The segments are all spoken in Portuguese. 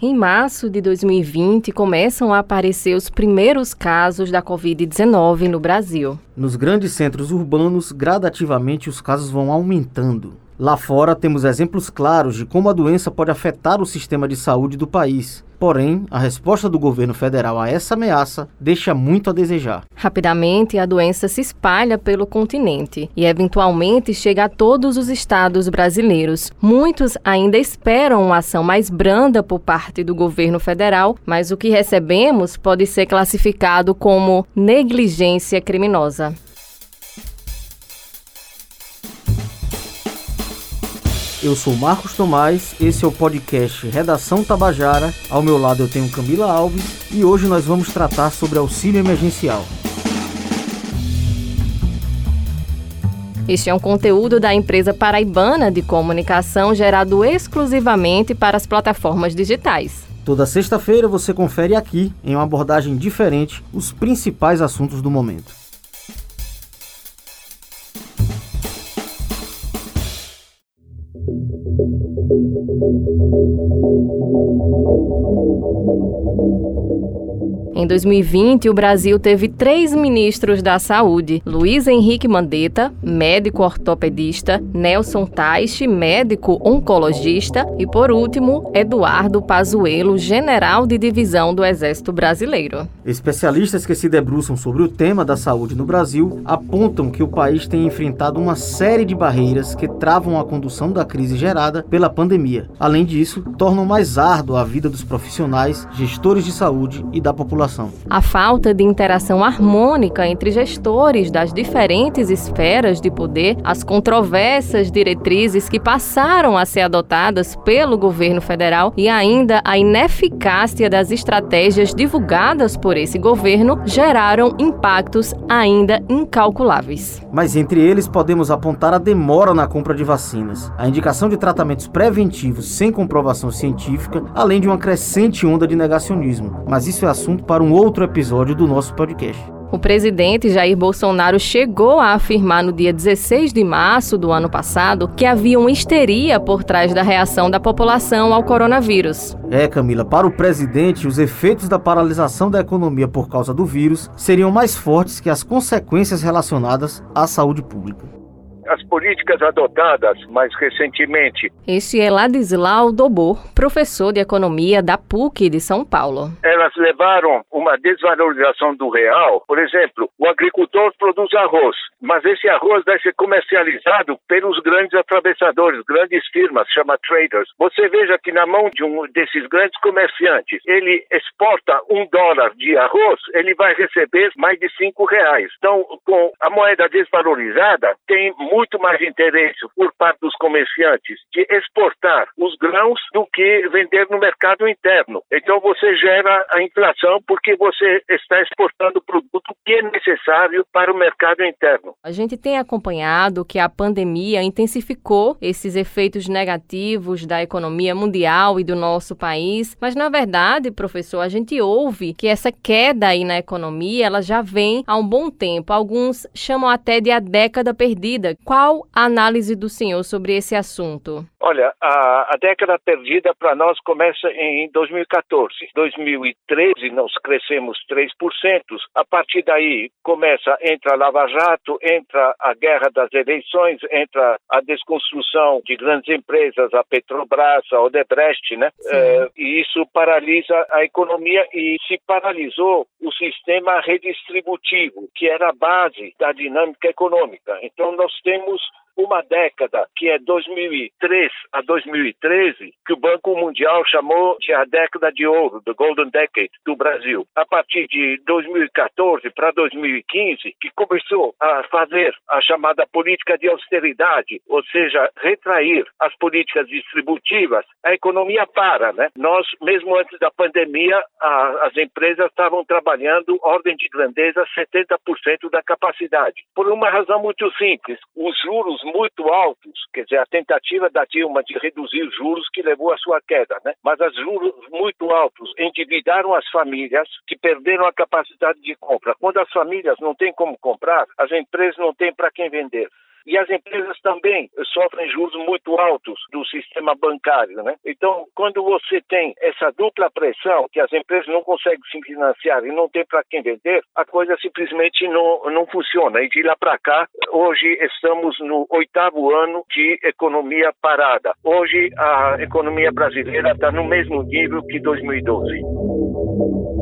Em março de 2020, começam a aparecer os primeiros casos da Covid-19 no Brasil. Nos grandes centros urbanos, gradativamente os casos vão aumentando. Lá fora, temos exemplos claros de como a doença pode afetar o sistema de saúde do país. Porém, a resposta do governo federal a essa ameaça deixa muito a desejar. Rapidamente, a doença se espalha pelo continente e, eventualmente, chega a todos os estados brasileiros. Muitos ainda esperam uma ação mais branda por parte do governo federal, mas o que recebemos pode ser classificado como negligência criminosa. Eu sou Marcos Tomás, esse é o podcast Redação Tabajara. Ao meu lado eu tenho Camila Alves e hoje nós vamos tratar sobre auxílio emergencial. Este é um conteúdo da empresa paraibana de comunicação gerado exclusivamente para as plataformas digitais. Toda sexta-feira você confere aqui, em uma abordagem diferente, os principais assuntos do momento. thank you Em 2020, o Brasil teve três ministros da saúde: Luiz Henrique Mandetta, médico ortopedista, Nelson Taixe, médico oncologista e, por último, Eduardo Pazuello, general de divisão do Exército Brasileiro. Especialistas que se debruçam sobre o tema da saúde no Brasil apontam que o país tem enfrentado uma série de barreiras que travam a condução da crise gerada pela pandemia. Além disso, tornam mais árdua a vida dos profissionais, gestores de saúde e da população população. A falta de interação harmônica entre gestores das diferentes esferas de poder, as controversas diretrizes que passaram a ser adotadas pelo governo federal e ainda a ineficácia das estratégias divulgadas por esse governo geraram impactos ainda incalculáveis. Mas entre eles podemos apontar a demora na compra de vacinas, a indicação de tratamentos preventivos sem comprovação científica, além de uma crescente onda de negacionismo. Mas isso é assunto para um outro episódio do nosso podcast. O presidente Jair Bolsonaro chegou a afirmar no dia 16 de março do ano passado que havia uma histeria por trás da reação da população ao coronavírus. É, Camila, para o presidente, os efeitos da paralisação da economia por causa do vírus seriam mais fortes que as consequências relacionadas à saúde pública as políticas adotadas mais recentemente. Este é Ladislau Dobor, professor de economia da PUC de São Paulo. Elas levaram uma desvalorização do real. Por exemplo, o agricultor produz arroz, mas esse arroz deve ser comercializado pelos grandes atravessadores, grandes firmas, chama traders. Você veja que na mão de um desses grandes comerciantes, ele exporta um dólar de arroz, ele vai receber mais de cinco reais. Então, com a moeda desvalorizada, tem muito mais interesse por parte dos comerciantes de exportar os grãos do que vender no mercado interno. Então você gera a inflação porque você está exportando o produto que é necessário para o mercado interno. A gente tem acompanhado que a pandemia intensificou esses efeitos negativos da economia mundial e do nosso país, mas na verdade, professor, a gente ouve que essa queda aí na economia, ela já vem há um bom tempo. Alguns chamam até de a década perdida. Qual a análise do senhor sobre esse assunto? Olha, a, a década perdida para nós começa em 2014. 2013 nós crescemos 3%. A partir daí começa, entra a Lava Jato, entra a guerra das eleições, entra a desconstrução de grandes empresas, a Petrobras, a Odebrecht, né? É, e isso paralisa a economia e se paralisou o sistema redistributivo, que era a base da dinâmica econômica. Então nós temos uma década, que é 2003 a 2013, que o Banco Mundial chamou de a década de ouro, the Golden Decade, do Brasil. A partir de 2014 para 2015, que começou a fazer a chamada política de austeridade, ou seja, retrair as políticas distributivas, a economia para, né? Nós, mesmo antes da pandemia, a, as empresas estavam trabalhando ordem de grandeza 70% da capacidade. Por uma razão muito simples, os juros muito altos, quer dizer, a tentativa da Dilma de reduzir os juros que levou à sua queda, né? Mas os juros muito altos endividaram as famílias que perderam a capacidade de compra. Quando as famílias não têm como comprar, as empresas não têm para quem vender. E as empresas também sofrem juros muito altos do sistema bancário, né? Então, quando você tem essa dupla pressão, que as empresas não conseguem se financiar e não tem para quem vender, a coisa simplesmente não, não funciona. E de lá para cá, hoje estamos no oitavo ano de economia parada. Hoje a economia brasileira está no mesmo nível que 2012.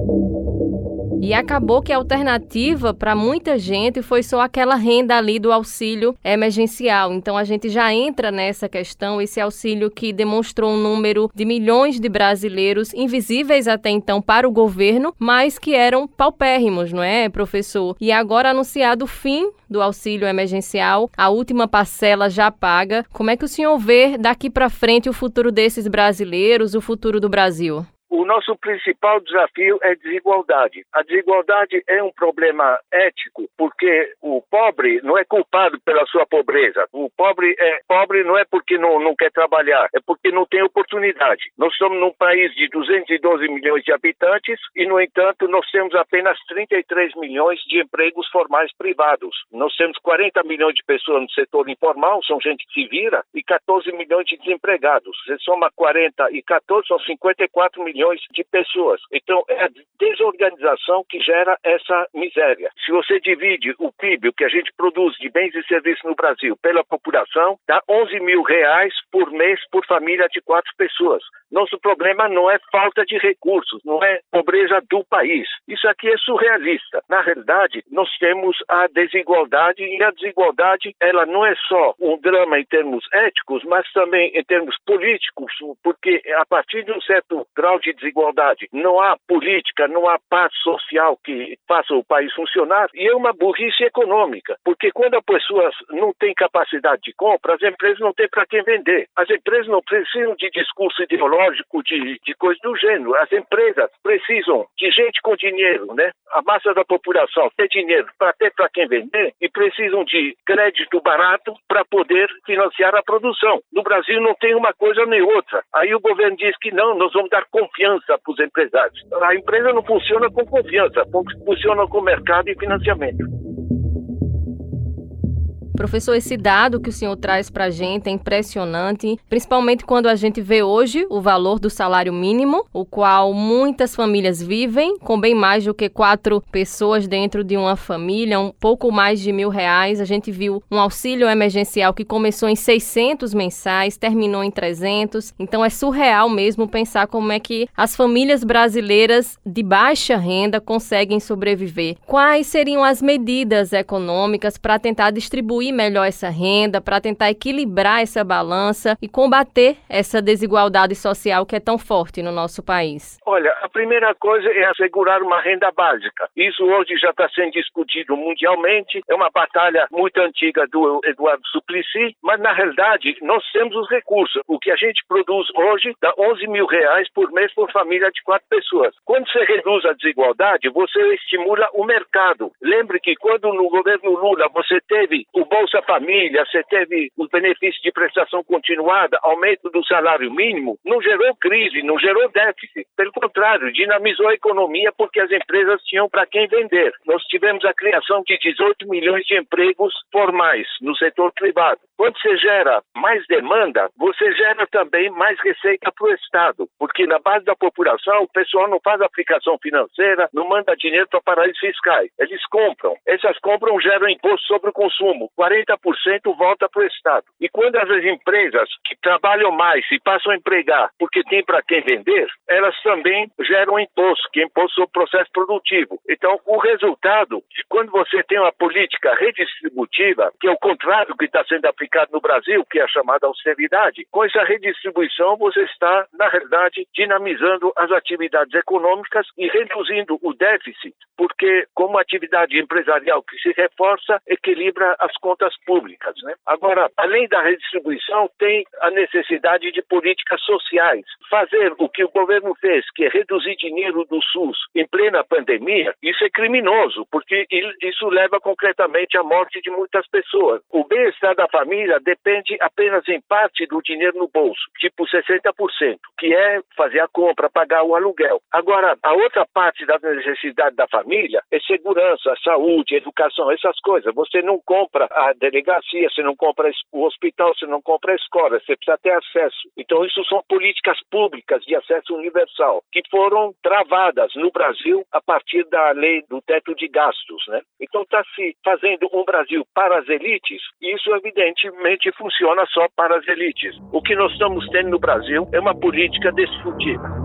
E acabou que a alternativa para muita gente foi só aquela renda ali do auxílio emergencial. Então a gente já entra nessa questão, esse auxílio que demonstrou um número de milhões de brasileiros invisíveis até então para o governo, mas que eram paupérrimos, não é, professor? E agora anunciado o fim do auxílio emergencial, a última parcela já paga. Como é que o senhor vê daqui para frente o futuro desses brasileiros, o futuro do Brasil? O nosso principal desafio é desigualdade. A desigualdade é um problema ético, porque o pobre não é culpado pela sua pobreza. O pobre é pobre não é porque não, não quer trabalhar, é porque não tem oportunidade. Nós somos num país de 212 milhões de habitantes e, no entanto, nós temos apenas 33 milhões de empregos formais privados. Nós temos 40 milhões de pessoas no setor informal, são gente que se vira, e 14 milhões de desempregados. Você soma 40 e 14, são 54 milhões milhões de pessoas. Então, é a desorganização que gera essa miséria. Se você divide o PIB, o que a gente produz de bens e serviços no Brasil, pela população, dá 11 mil reais por mês por família de quatro pessoas. Nosso problema não é falta de recursos, não é pobreza do país. Isso aqui é surrealista. Na realidade, nós temos a desigualdade e a desigualdade, ela não é só um drama em termos éticos, mas também em termos políticos, porque a partir de um certo grau de desigualdade, não há política, não há paz social que faça o país funcionar e é uma burrice econômica, porque quando as pessoas não têm capacidade de compra, as empresas não têm para quem vender. As empresas não precisam de discurso ideológico, de, de coisa do gênero. As empresas precisam de gente com dinheiro, né? A massa da população tem dinheiro para ter para quem vender e precisam de crédito barato para poder financiar a produção. No Brasil não tem uma coisa nem outra. Aí o governo diz que não, nós vamos dar confiança confiança para os empresários. A empresa não funciona com confiança, funciona com mercado e financiamento. Professor, esse dado que o senhor traz para a gente é impressionante, principalmente quando a gente vê hoje o valor do salário mínimo, o qual muitas famílias vivem com bem mais do que quatro pessoas dentro de uma família, um pouco mais de mil reais. A gente viu um auxílio emergencial que começou em 600 mensais, terminou em 300. Então é surreal mesmo pensar como é que as famílias brasileiras de baixa renda conseguem sobreviver. Quais seriam as medidas econômicas para tentar distribuir distribuir melhor essa renda, para tentar equilibrar essa balança e combater essa desigualdade social que é tão forte no nosso país? Olha, a primeira coisa é assegurar uma renda básica. Isso hoje já está sendo discutido mundialmente, é uma batalha muito antiga do Eduardo Suplicy, mas na realidade nós temos os recursos. O que a gente produz hoje dá 11 mil reais por mês por família de quatro pessoas. Quando você reduz a desigualdade, você estimula o mercado. Lembre que quando no governo Lula você teve o Bolsa Família, você teve os benefícios de prestação continuada, aumento do salário mínimo, não gerou crise, não gerou déficit. Pelo contrário, dinamizou a economia porque as empresas tinham para quem vender. Nós tivemos a criação de 18 milhões de empregos formais no setor privado. Quando você gera mais demanda, você gera também mais receita para o Estado, porque na base da população o pessoal não faz aplicação financeira, não manda dinheiro para paraísos fiscais. Eles compram. Essas compras geram imposto sobre o consumo. 40% volta para o Estado. E quando as empresas que trabalham mais e passam a empregar porque tem para quem vender, elas também geram imposto, que é imposto sobre o processo produtivo. Então, o resultado, quando você tem uma política redistributiva, que é o contrário do que está sendo aplicado no Brasil, que é a chamada austeridade, com essa redistribuição você está, na realidade, dinamizando as atividades econômicas e reduzindo o déficit, porque como atividade empresarial que se reforça, equilibra as contas contas públicas. Né? Agora, além da redistribuição, tem a necessidade de políticas sociais. Fazer o que o governo fez que reduzir dinheiro do SUS em plena pandemia, isso é criminoso, porque isso leva concretamente à morte de muitas pessoas. O bem-estar da família depende apenas em parte do dinheiro no bolso, tipo 60%, que é fazer a compra, pagar o aluguel. Agora, a outra parte da necessidade da família é segurança, saúde, educação, essas coisas. Você não compra a delegacia, você não compra o hospital, você não compra a escola, você precisa ter acesso. Então, isso são políticas públicas de acesso universal que foram travadas no Brasil a partir da lei do teto de gastos, né? Então, está se fazendo um Brasil para as elites e isso, evidentemente, funciona só para as elites. O que nós estamos tendo no Brasil é uma política destrutiva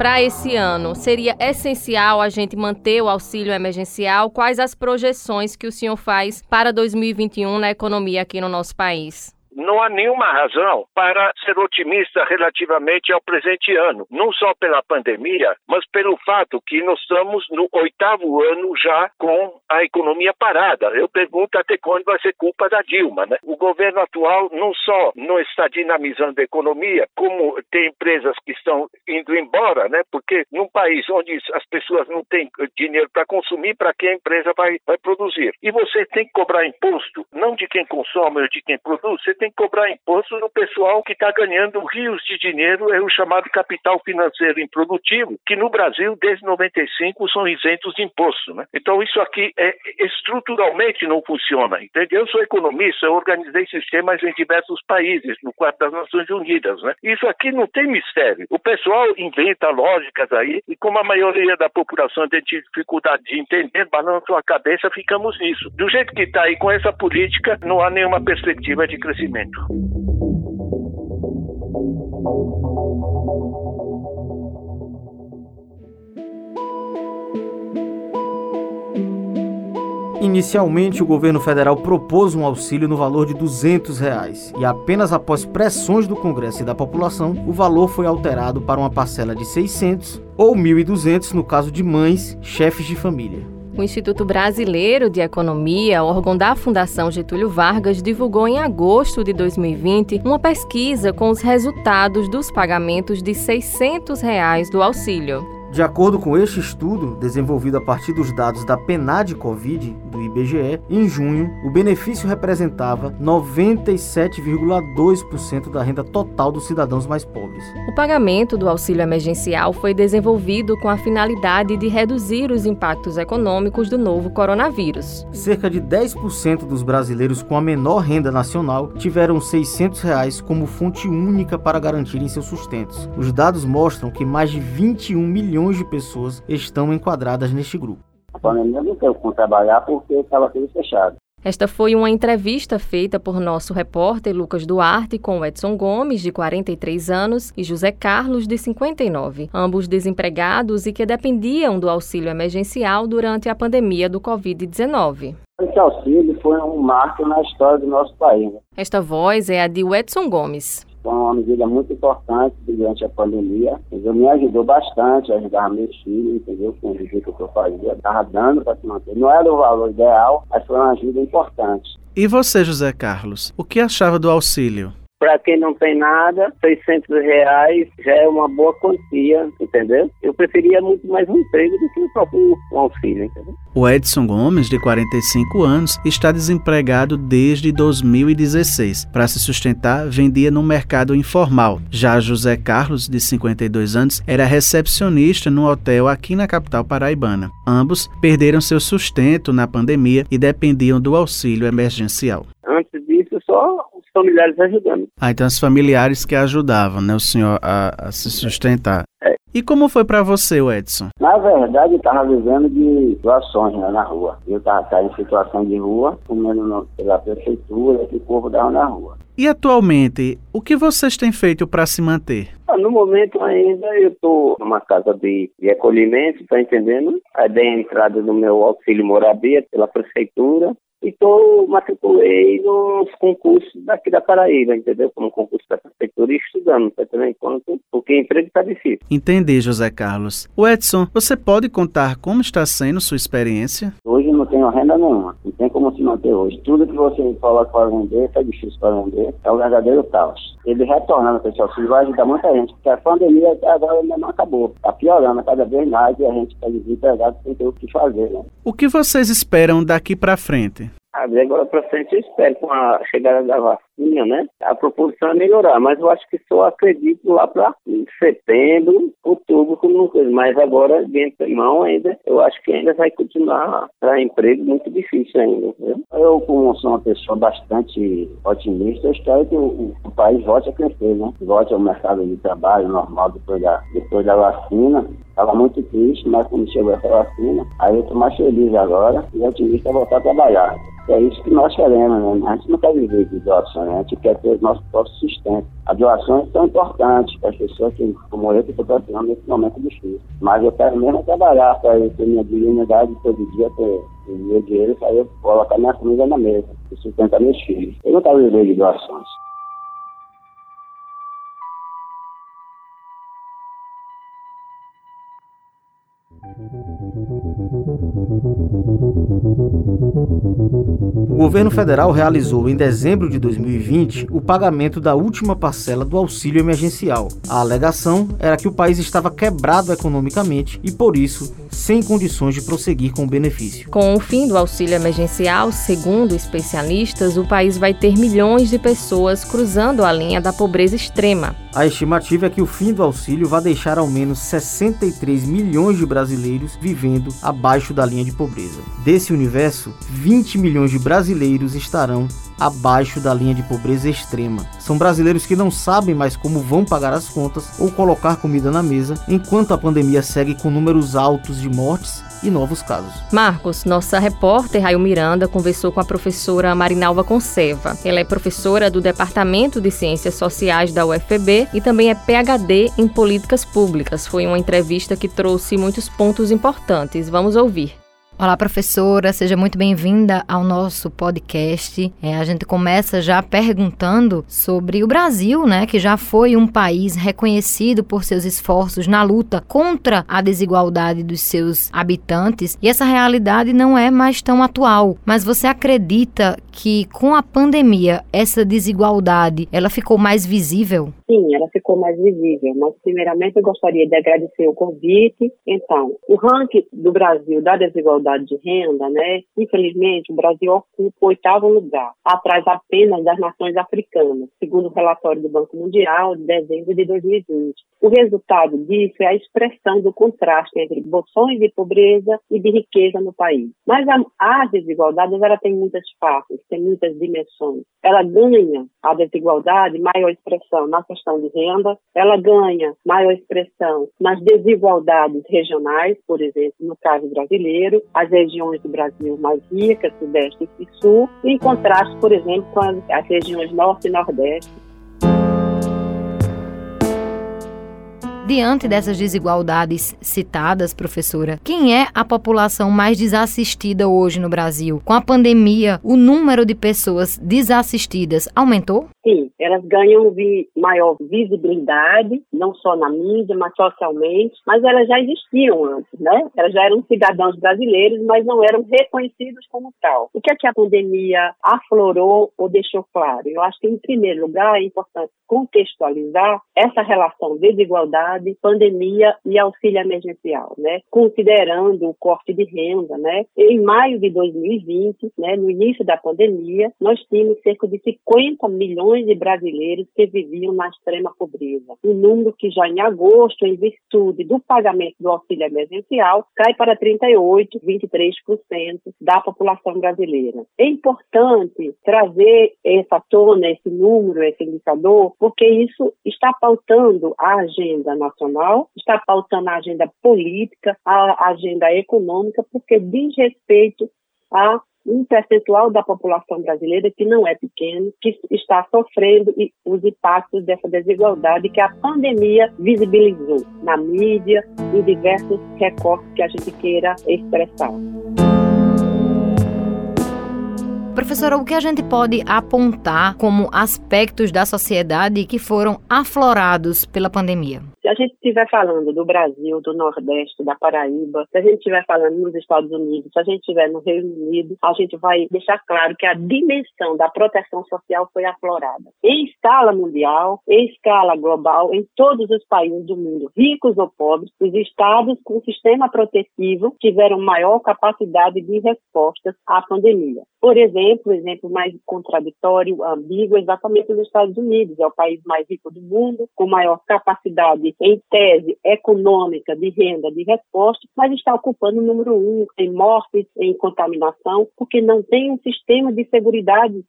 para esse ano, seria essencial a gente manter o auxílio emergencial? Quais as projeções que o senhor faz para 2021 na economia aqui no nosso país? Não há nenhuma razão para ser otimista relativamente ao presente ano, não só pela pandemia, mas pelo fato que nós estamos no oitavo ano já com a economia parada. Eu pergunto até quando vai ser culpa da Dilma, né? O governo atual não só não está dinamizando a economia, como tem empresas que estão indo embora, né? Porque num país onde as pessoas não têm dinheiro para consumir, para que a empresa vai, vai produzir? E você tem que cobrar imposto, não de quem consome ou de quem produz, você tem que cobrar imposto no pessoal que está ganhando rios de dinheiro, é o chamado capital financeiro improdutivo, que no Brasil, desde 95, são isentos de imposto. Né? Então, isso aqui é, estruturalmente não funciona. Entendeu? Eu sou economista, eu organizei sistemas em diversos países, no quadro das Nações Unidas. Né? Isso aqui não tem mistério. O pessoal inventa lógicas aí, e como a maioria da população tem dificuldade de entender, balança a cabeça, ficamos nisso. Do jeito que está aí com essa política, não há nenhuma perspectiva de crescimento momento. Inicialmente, o governo federal propôs um auxílio no valor de 200 reais, e apenas após pressões do Congresso e da população, o valor foi alterado para uma parcela de 600 ou 1.200 no caso de mães, chefes de família. O Instituto Brasileiro de Economia, órgão da Fundação Getúlio Vargas, divulgou em agosto de 2020 uma pesquisa com os resultados dos pagamentos de 600 reais do auxílio. De acordo com este estudo, desenvolvido a partir dos dados da PNAD Covid do IBGE, em junho, o benefício representava 97,2% da renda total dos cidadãos mais pobres. O pagamento do auxílio emergencial foi desenvolvido com a finalidade de reduzir os impactos econômicos do novo coronavírus. Cerca de 10% dos brasileiros com a menor renda nacional tiveram 600 reais como fonte única para garantirem seus sustentos. Os dados mostram que mais de 21 milhões milhões de pessoas estão enquadradas neste grupo. A pandemia não teve como trabalhar porque estava tudo fechado. Esta foi uma entrevista feita por nosso repórter Lucas Duarte com Edson Gomes, de 43 anos, e José Carlos, de 59, ambos desempregados e que dependiam do auxílio emergencial durante a pandemia do Covid-19. Esse auxílio foi um marco na história do nosso país. Né? Esta voz é a de Edson Gomes. Foi uma medida muito importante durante a pandemia. Entendeu? Me ajudou bastante, ajudava meus filhos, entendeu? Com o que eu fazia, estava dando para se manter. Não era o valor ideal, mas foi uma ajuda importante. E você, José Carlos, o que achava do auxílio? Para quem não tem nada, 600 reais já é uma boa quantia, entendeu? Eu preferia muito mais um emprego do que o próprio um auxílio, entendeu? O Edson Gomes, de 45 anos, está desempregado desde 2016. Para se sustentar, vendia no mercado informal. Já José Carlos, de 52 anos, era recepcionista no hotel aqui na capital paraibana. Ambos perderam seu sustento na pandemia e dependiam do auxílio emergencial. Antes disso, só familiares ajudando. Ah, então os familiares que ajudavam, né, o senhor a, a se sustentar. É. E como foi para você, Edson? Na verdade, eu estava vivendo de doações né, na rua. Eu estava em situação de rua, comendo pela prefeitura, que o povo dava na rua. E atualmente, o que vocês têm feito para se manter? Ah, no momento ainda eu estou numa casa de, de acolhimento, tá entendendo? Aí dei a entrada do meu auxílio moradia pela prefeitura então, matriculei nos concursos daqui da Paraíba, entendeu? Como concurso da prefeitura e estudando, tá entendendo? Enquanto, porque emprego está difícil. Entendi, José Carlos. O Edson, você pode contar como está sendo sua experiência? Hoje tenho renda nenhuma. Não tem como se manter hoje. Tudo que você coloca para vender, está difícil para vender, é o verdadeiro caos. Ele retornando, pessoal, isso vai ajudar muita gente, porque a pandemia até agora ainda não acabou. Está piorando cada vez mais e a gente está desempregado sem ter o que fazer. Né? O que vocês esperam daqui para frente? Agora para frente eu espero com a chegada da vacina, né? A proporção é melhorar, mas eu acho que só acredito lá para setembro, outubro, como coisa. Mas agora, de mão ainda, eu acho que ainda vai continuar para emprego muito difícil ainda. Viu? Eu, como sou uma pessoa bastante otimista, eu espero que o, o país volte a crescer, né? Volte ao mercado de trabalho normal depois da, depois da vacina. Estava muito triste, mas quando chegou essa vacina, aí eu estou mais feliz agora e otimista voltar a trabalhar. É isso que nós queremos, né? A gente não quer viver de doação, né? a gente quer ter o nosso próprio sustento. As doações são importantes para as pessoas que, como eu, que estou precisando nesse momento difícil. Mas eu quero mesmo trabalhar para ter minha dignidade todo dia, ter meu dinheiro para eu colocar minha comida na mesa e sustentar meus filhos. Eu não quero viver de doações. O governo federal realizou em dezembro de 2020 o pagamento da última parcela do auxílio emergencial. A alegação era que o país estava quebrado economicamente e, por isso, sem condições de prosseguir com o benefício. Com o fim do auxílio emergencial, segundo especialistas, o país vai ter milhões de pessoas cruzando a linha da pobreza extrema. A estimativa é que o fim do auxílio vai deixar ao menos 63 milhões de brasileiros vivendo abaixo da linha de pobreza. Desse universo, 20 milhões de brasileiros estarão abaixo da linha de pobreza extrema. São brasileiros que não sabem mais como vão pagar as contas ou colocar comida na mesa, enquanto a pandemia segue com números altos de mortes e novos casos. Marcos, nossa repórter Raio Miranda conversou com a professora Marinalva Conserva. Ela é professora do Departamento de Ciências Sociais da UFB e também é PhD em Políticas Públicas. Foi uma entrevista que trouxe muitos pontos importantes. Vamos ouvir. Olá, professora, seja muito bem-vinda ao nosso podcast. É, a gente começa já perguntando sobre o Brasil, né, que já foi um país reconhecido por seus esforços na luta contra a desigualdade dos seus habitantes, e essa realidade não é mais tão atual. Mas você acredita que com a pandemia essa desigualdade ela ficou mais visível? Sim, ela ficou mais visível. Mas primeiramente eu gostaria de agradecer o convite. Então, o ranking do Brasil da desigualdade desigualdade de renda, né? Infelizmente, o Brasil ocupa o oitavo lugar, atrás apenas das nações africanas, segundo o relatório do Banco Mundial de dezembro de 2020. O resultado disso é a expressão do contraste entre bolsões de pobreza e de riqueza no país. Mas a, as desigualdades, ela tem muitas faces, tem muitas dimensões. Ela ganha a desigualdade maior expressão na questão de renda, ela ganha maior expressão nas desigualdades regionais, por exemplo, no caso brasileiro, as regiões do Brasil mais ricas, Sudeste e Sul, em contraste, por exemplo, com as, regiões Norte e Nordeste, Diante dessas desigualdades citadas, professora, quem é a população mais desassistida hoje no Brasil? Com a pandemia, o número de pessoas desassistidas aumentou? Sim, elas ganham maior visibilidade, não só na mídia, mas socialmente, mas elas já existiam antes, né? Elas já eram cidadãos brasileiros, mas não eram reconhecidos como tal. O que é que a pandemia aflorou ou deixou claro? Eu acho que, em primeiro lugar, é importante contextualizar essa relação de desigualdade, pandemia e auxílio emergencial, né? Considerando o corte de renda, né? Em maio de 2020, né, no início da pandemia, nós tínhamos cerca de 50 milhões de brasileiros que viviam na extrema pobreza. Um número que já em agosto, em virtude do pagamento do auxílio emergencial, cai para 38, 23% da população brasileira. É importante trazer essa tona, esse número, esse indicador, porque isso está pautando a agenda nacional, está pautando a agenda política, a agenda econômica, porque diz respeito a um percentual da população brasileira que não é pequeno, que está sofrendo os impactos dessa desigualdade que a pandemia visibilizou na mídia, em diversos recortes que a gente queira expressar. Professora, o que a gente pode apontar como aspectos da sociedade que foram aflorados pela pandemia? A gente estiver falando do Brasil, do Nordeste, da Paraíba, se a gente estiver falando nos Estados Unidos, se a gente estiver no Reino Unido, a gente vai deixar claro que a dimensão da proteção social foi aflorada. Em escala mundial, em escala global, em todos os países do mundo, ricos ou pobres, os estados com sistema protetivo tiveram maior capacidade de respostas à pandemia. Por exemplo, o exemplo mais contraditório, ambíguo, é exatamente os Estados Unidos. É o país mais rico do mundo, com maior capacidade, em tese, econômica, de renda, de resposta, mas está ocupando o número um em mortes, em contaminação, porque não tem um sistema de segurança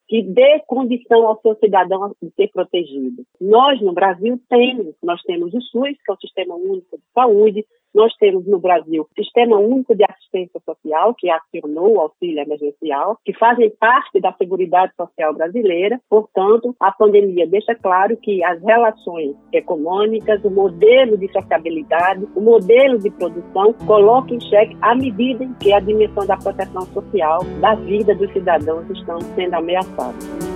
que dê condição ao seu cidadão de ser protegido. Nós, no Brasil, temos. Nós temos o SUS, que é o Sistema Único de Saúde, nós temos no Brasil o Sistema Único de Assistência Social, que acionou o auxílio emergencial, que fazem parte da Seguridade Social brasileira. Portanto, a pandemia deixa claro que as relações econômicas, o modelo de sociabilidade, o modelo de produção coloca em xeque a medida em que a dimensão da proteção social da vida dos cidadãos estão sendo ameaçadas.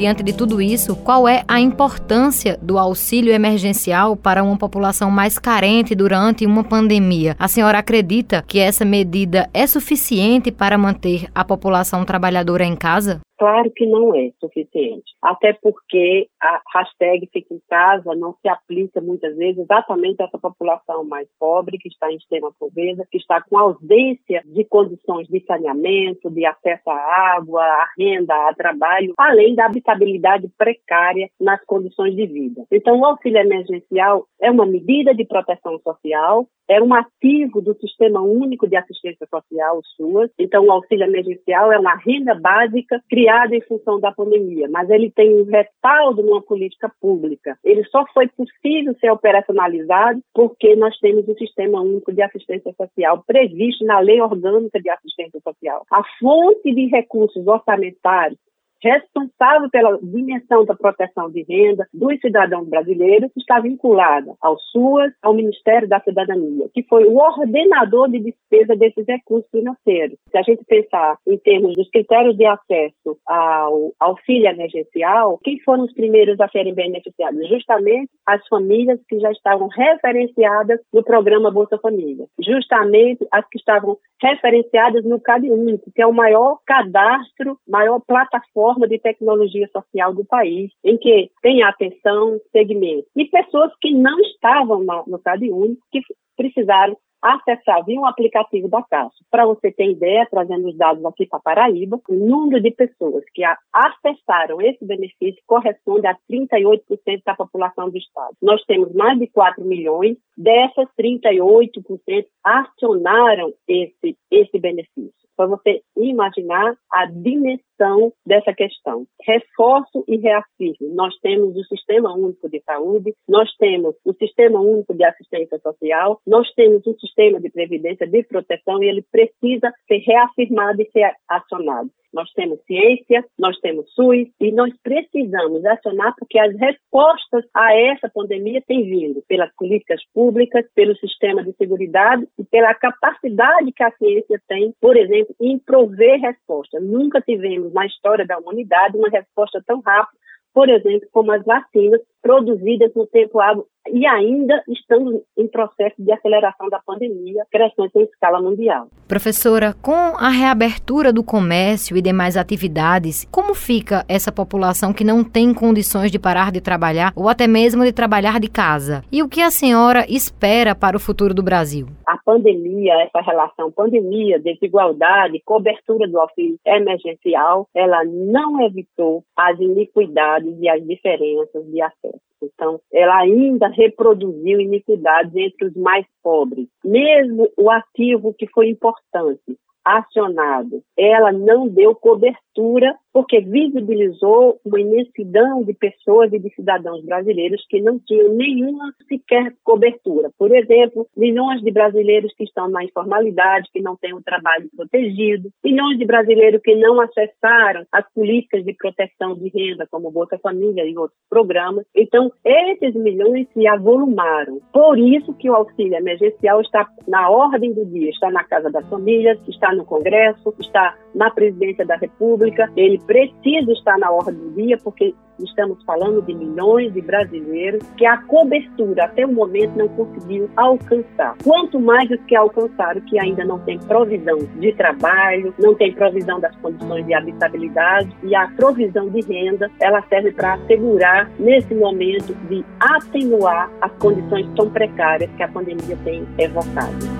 Diante de tudo isso, qual é a importância do auxílio emergencial para uma população mais carente durante uma pandemia? A senhora acredita que essa medida é suficiente para manter a população trabalhadora em casa? Claro que não é suficiente, até porque a hashtag Fica em Casa não se aplica muitas vezes exatamente a essa população mais pobre, que está em extrema pobreza, que está com ausência de condições de saneamento, de acesso à água, à renda, a trabalho, além da habitabilidade precária nas condições de vida. Então, o auxílio emergencial é uma medida de proteção social, é um ativo do Sistema Único de Assistência Social, o SUAS. Então, o auxílio emergencial é uma renda básica criada em função da pandemia, mas ele tem um respaldo numa política pública. Ele só foi possível ser operacionalizado porque nós temos o Sistema Único de Assistência Social previsto na Lei Orgânica de Assistência Social. A fonte de recursos orçamentários responsável pela dimensão da proteção de renda dos cidadãos brasileiros, está vinculada ao SUAS, ao Ministério da Cidadania, que foi o ordenador de despesa desses recursos financeiros. Se a gente pensar em termos dos critérios de acesso ao auxílio emergencial, quem foram os primeiros a serem beneficiados? Justamente as famílias que já estavam referenciadas no programa Bolsa Família. Justamente as que estavam referenciadas no CAD Único, que é o maior cadastro, maior plataforma forma de tecnologia social do país, em que tem atenção, segmento. E pessoas que não estavam no CAD Único, que precisaram acessar via um aplicativo da Caixa. Para você ter ideia, trazendo os dados aqui para Paraíba, o número de pessoas que acessaram esse benefício corresponde a 38% da população do Estado. Nós temos mais de 4 milhões, dessas 38% acionaram esse, esse benefício para você imaginar a dimensão dessa questão. Reforço e reafirmo: nós temos o Sistema Único de Saúde, nós temos o Sistema Único de Assistência Social, nós temos um sistema de previdência de proteção e ele precisa ser reafirmado e ser acionado. Nós temos ciência, nós temos SUS e nós precisamos acionar porque as respostas a essa pandemia têm vindo pelas políticas públicas, pelo sistema de segurança e pela capacidade que a ciência tem, por exemplo, em prover respostas. Nunca tivemos na história da humanidade uma resposta tão rápida por exemplo, como as vacinas produzidas no tempo hábil e ainda estamos em processo de aceleração da pandemia, crescente em escala mundial. Professora, com a reabertura do comércio e demais atividades, como fica essa população que não tem condições de parar de trabalhar ou até mesmo de trabalhar de casa? E o que a senhora espera para o futuro do Brasil? A pandemia, essa relação pandemia, desigualdade, cobertura do auxílio emergencial, ela não evitou as iniquidades e as diferenças de acesso. Então, ela ainda reproduziu iniquidades entre os mais pobres. Mesmo o ativo que foi importante, acionado, ela não deu cobertura porque visibilizou uma imensidão de pessoas e de cidadãos brasileiros que não tinham nenhuma sequer cobertura. Por exemplo, milhões de brasileiros que estão na informalidade, que não têm o um trabalho protegido, milhões de brasileiros que não acessaram as políticas de proteção de renda, como Bolsa Família e outros programas. Então, esses milhões se avolumaram. Por isso que o auxílio emergencial está na ordem do dia, está na casa das famílias, está no Congresso, está na presidência da República, ele precisa estar na ordem do dia, porque estamos falando de milhões de brasileiros que a cobertura até o momento não conseguiu alcançar. Quanto mais os que alcançaram, que ainda não tem provisão de trabalho, não tem provisão das condições de habitabilidade e a provisão de renda, ela serve para assegurar nesse momento de atenuar as condições tão precárias que a pandemia tem evocado.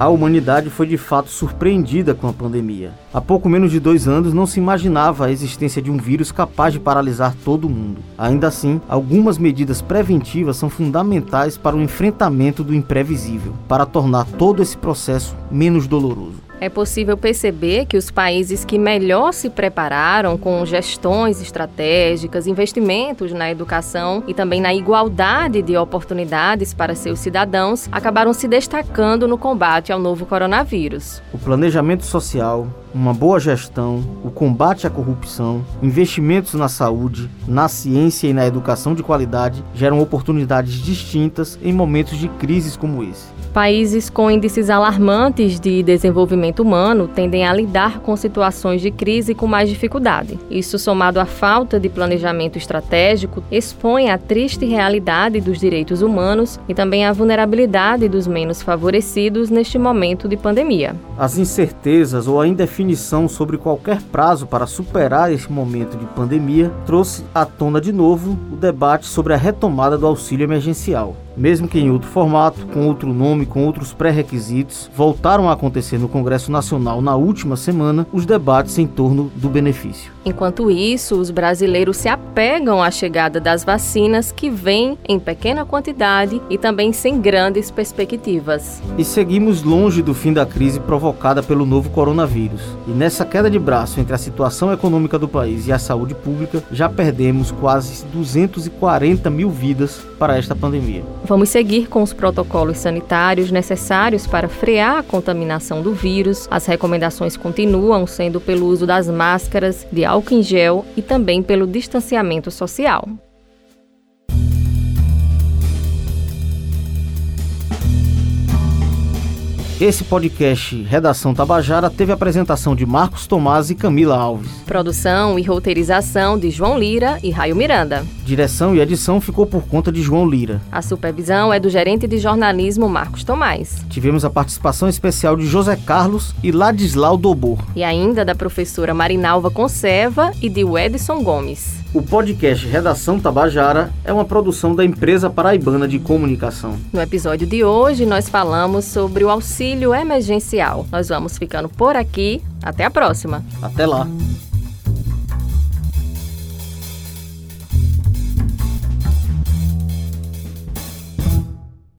A humanidade foi de fato surpreendida com a pandemia. Há pouco menos de dois anos não se imaginava a existência de um vírus capaz de paralisar todo o mundo. Ainda assim, algumas medidas preventivas são fundamentais para o enfrentamento do imprevisível, para tornar todo esse processo menos doloroso é possível perceber que os países que melhor se prepararam com gestões estratégicas, investimentos na educação e também na igualdade de oportunidades para seus cidadãos acabaram se destacando no combate ao novo coronavírus. O planejamento social, uma boa gestão, o combate à corrupção, investimentos na saúde, na ciência e na educação de qualidade geram oportunidades distintas em momentos de crises como esse. Países com índices alarmantes de desenvolvimento humano tendem a lidar com situações de crise com mais dificuldade. Isso, somado à falta de planejamento estratégico, expõe a triste realidade dos direitos humanos e também a vulnerabilidade dos menos favorecidos neste momento de pandemia. As incertezas ou a indefinição sobre qualquer prazo para superar esse momento de pandemia trouxe à tona de novo o debate sobre a retomada do auxílio emergencial mesmo que em outro formato, com outro nome, com outros pré-requisitos, voltaram a acontecer no Congresso Nacional na última semana os debates em torno do benefício. Enquanto isso, os brasileiros se apegam à chegada das vacinas que vêm em pequena quantidade e também sem grandes perspectivas. E seguimos longe do fim da crise provocada pelo novo coronavírus. E nessa queda de braço entre a situação econômica do país e a saúde pública, já perdemos quase 240 mil vidas para esta pandemia. Vamos seguir com os protocolos sanitários necessários para frear a contaminação do vírus. As recomendações continuam sendo pelo uso das máscaras, de álcool em gel e também pelo distanciamento social. Esse podcast Redação Tabajara teve apresentação de Marcos Tomás e Camila Alves. Produção e roteirização de João Lira e Raio Miranda. Direção e edição ficou por conta de João Lira. A supervisão é do gerente de jornalismo Marcos Tomás. Tivemos a participação especial de José Carlos e Ladislau Dobor. E ainda da professora Marinalva Conserva e de Edson Gomes. O podcast Redação Tabajara é uma produção da empresa paraibana de comunicação. No episódio de hoje, nós falamos sobre o auxílio emergencial. Nós vamos ficando por aqui. Até a próxima. Até lá.